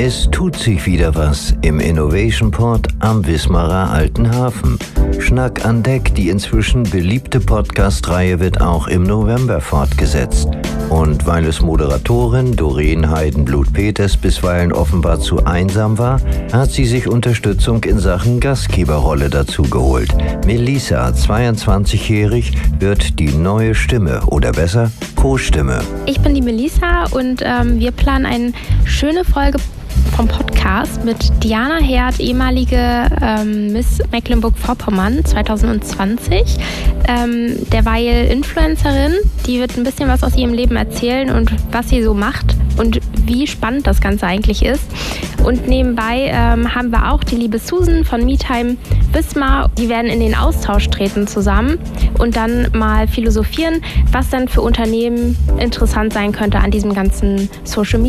Es tut sich wieder was im Innovation Port am Wismarer Alten Hafen. Schnack an Deck, die inzwischen beliebte Podcast-Reihe wird auch im November fortgesetzt. Und weil es Moderatorin Doreen Heidenblut-Peters bisweilen offenbar zu einsam war, hat sie sich Unterstützung in Sachen Gastgeberrolle dazu geholt. Melissa, 22-jährig, wird die neue Stimme oder besser Co-Stimme. Ich bin die Melissa und ähm, wir planen eine schöne Folge vom Podcast mit Diana Herd, ehemalige ähm, Miss Mecklenburg-Vorpommern 2020. Ähm, derweil Influencerin, die wird ein bisschen was aus ihrem Leben erzählen und was sie so macht und wie spannend das Ganze eigentlich ist. Und nebenbei ähm, haben wir auch die liebe Susan von MeTime Wismar. Die werden in den Austausch treten zusammen und dann mal philosophieren, was dann für Unternehmen interessant sein könnte an diesem ganzen Social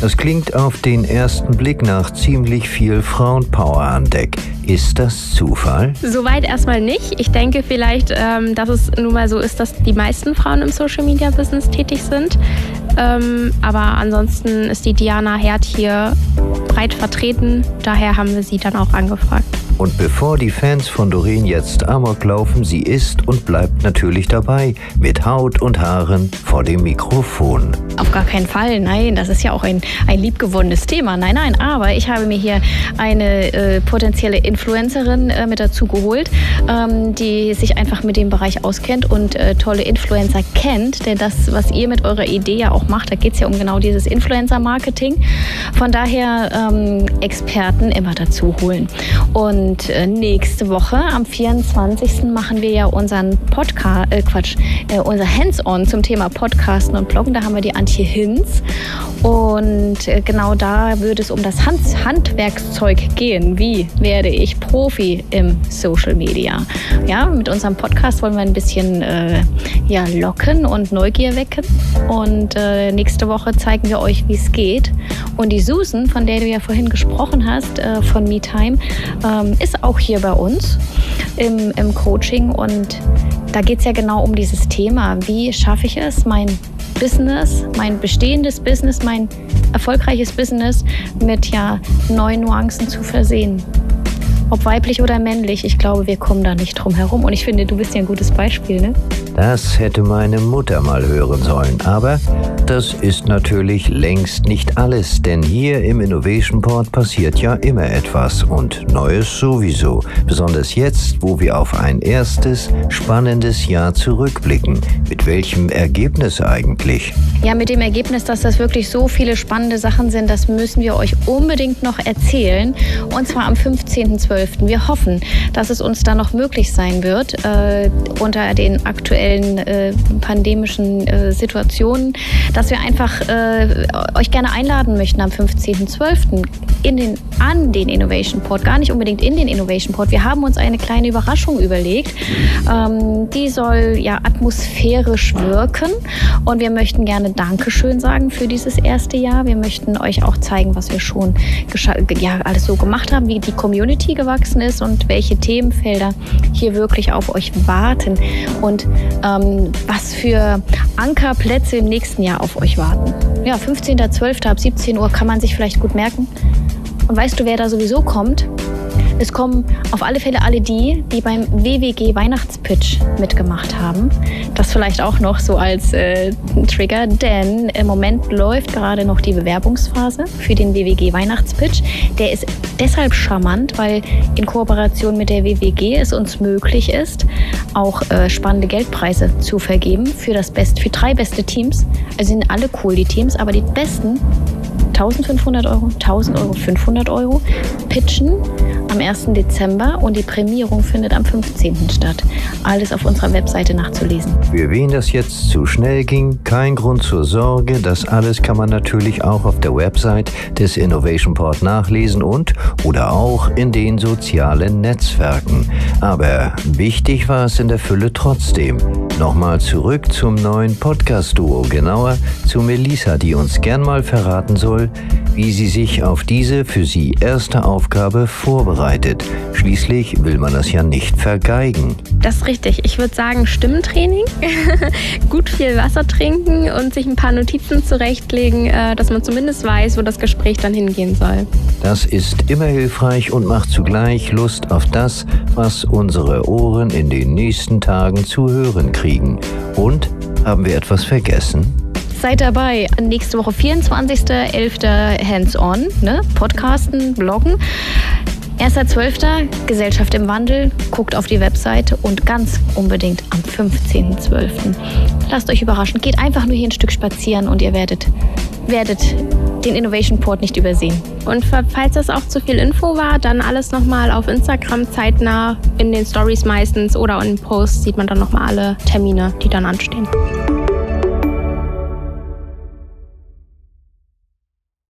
Das klingt auf den ersten Blick nach ziemlich viel Frauenpower an Deck. Ist das Zufall? Soweit erstmal nicht. Ich denke vielleicht, ähm, dass es nun mal so ist, dass die meisten Frauen im Social Media Business tätig sind. Ähm, aber ansonsten ist die Diana Herd hier breit vertreten. Daher haben wir sie dann auch angefragt. Und bevor die Fans von Doreen jetzt amok laufen, sie ist und bleibt natürlich dabei, mit Haut und Haaren vor dem Mikrofon. Auf gar keinen Fall, nein, das ist ja auch ein, ein liebgewonnenes Thema. Nein, nein, aber ich habe mir hier eine äh, potenzielle Influencerin äh, mit dazu geholt, ähm, die sich einfach mit dem Bereich auskennt und äh, tolle Influencer kennt. Denn das, was ihr mit eurer Idee ja auch macht, da geht es ja um genau dieses Influencer-Marketing. Von daher ähm, Experten immer dazu holen. Und äh, nächste Woche, am 24. machen wir ja unseren Podcast, äh, Quatsch, äh, unser Hands-on zum Thema Podcasten und Bloggen. Da haben wir die Antje Hinz. Und äh, genau da würde es um das Hand Handwerkszeug gehen. Wie werde ich Profi im Social Media? Ja, mit unserem Podcast wollen wir ein bisschen äh, ja, locken und Neugier wecken. Und äh, nächste Woche zeigen wir euch, wie es geht. Und die Susan, von der du ja vorhin gesprochen hast, von MeTime, ähm, ist auch hier bei uns im, im Coaching und da geht es ja genau um dieses Thema. Wie schaffe ich es, mein Business, mein bestehendes Business, mein erfolgreiches Business mit ja neuen Nuancen zu versehen? Ob weiblich oder männlich, ich glaube, wir kommen da nicht drum herum. Und ich finde, du bist ja ein gutes Beispiel, ne? Das hätte meine Mutter mal hören sollen. Aber das ist natürlich längst nicht alles, denn hier im Innovation Port passiert ja immer etwas und Neues sowieso. Besonders jetzt, wo wir auf ein erstes, spannendes Jahr zurückblicken. Mit welchem Ergebnis eigentlich? Ja, mit dem Ergebnis, dass das wirklich so viele spannende Sachen sind, das müssen wir euch unbedingt noch erzählen. Und zwar am 15.12. Wir hoffen, dass es uns da noch möglich sein wird, äh, unter den aktuellen aktuellen äh, pandemischen äh, Situationen, dass wir einfach äh, euch gerne einladen möchten am 15.12. In den, an den Innovation Port, gar nicht unbedingt in den Innovation Port. Wir haben uns eine kleine Überraschung überlegt. Ähm, die soll ja atmosphärisch wirken und wir möchten gerne Dankeschön sagen für dieses erste Jahr. Wir möchten euch auch zeigen, was wir schon ja, alles so gemacht haben, wie die Community gewachsen ist und welche Themenfelder hier wirklich auf euch warten. Und ähm, was für Ankerplätze im nächsten Jahr auf euch warten. Ja, 15.12. ab 17 Uhr kann man sich vielleicht gut merken. Und weißt du, wer da sowieso kommt? Es kommen auf alle Fälle alle die, die beim WWG Weihnachtspitch mitgemacht haben. Das vielleicht auch noch so als äh, Trigger, denn im Moment läuft gerade noch die Bewerbungsphase für den WWG Weihnachtspitch. Der ist deshalb charmant, weil in Kooperation mit der WWG es uns möglich ist, auch äh, spannende Geldpreise zu vergeben für das Best, für drei beste Teams. Also sind alle cool die Teams, aber die besten 1500 Euro, 1000 Euro, 500 Euro pitchen am 1. Dezember und die Prämierung findet am 15. statt. Alles auf unserer Webseite nachzulesen. Für wen das jetzt zu schnell ging, kein Grund zur Sorge. Das alles kann man natürlich auch auf der Website des Innovation Port nachlesen und oder auch in den sozialen Netzwerken. Aber wichtig war es in der Fülle trotzdem. Nochmal zurück zum neuen Podcast-Duo, genauer zu Melissa, die uns gern mal verraten soll, wie sie sich auf diese für sie erste Aufgabe vorbereitet. Schließlich will man das ja nicht vergeigen. Das ist richtig. Ich würde sagen Stimmtraining, gut viel Wasser trinken und sich ein paar Notizen zurechtlegen, äh, dass man zumindest weiß, wo das Gespräch dann hingehen soll. Das ist immer hilfreich und macht zugleich Lust auf das, was unsere Ohren in den nächsten Tagen zu hören kriegen. Und haben wir etwas vergessen? Seid dabei. Nächste Woche 24.11. Hands-on, ne? Podcasten, Bloggen. 1.12. Gesellschaft im Wandel. Guckt auf die Webseite und ganz unbedingt am 15.12. Lasst euch überraschen. Geht einfach nur hier ein Stück spazieren und ihr werdet, werdet den Innovation Port nicht übersehen. Und falls das auch zu viel Info war, dann alles nochmal auf Instagram zeitnah in den Stories meistens oder in Posts sieht man dann nochmal alle Termine, die dann anstehen.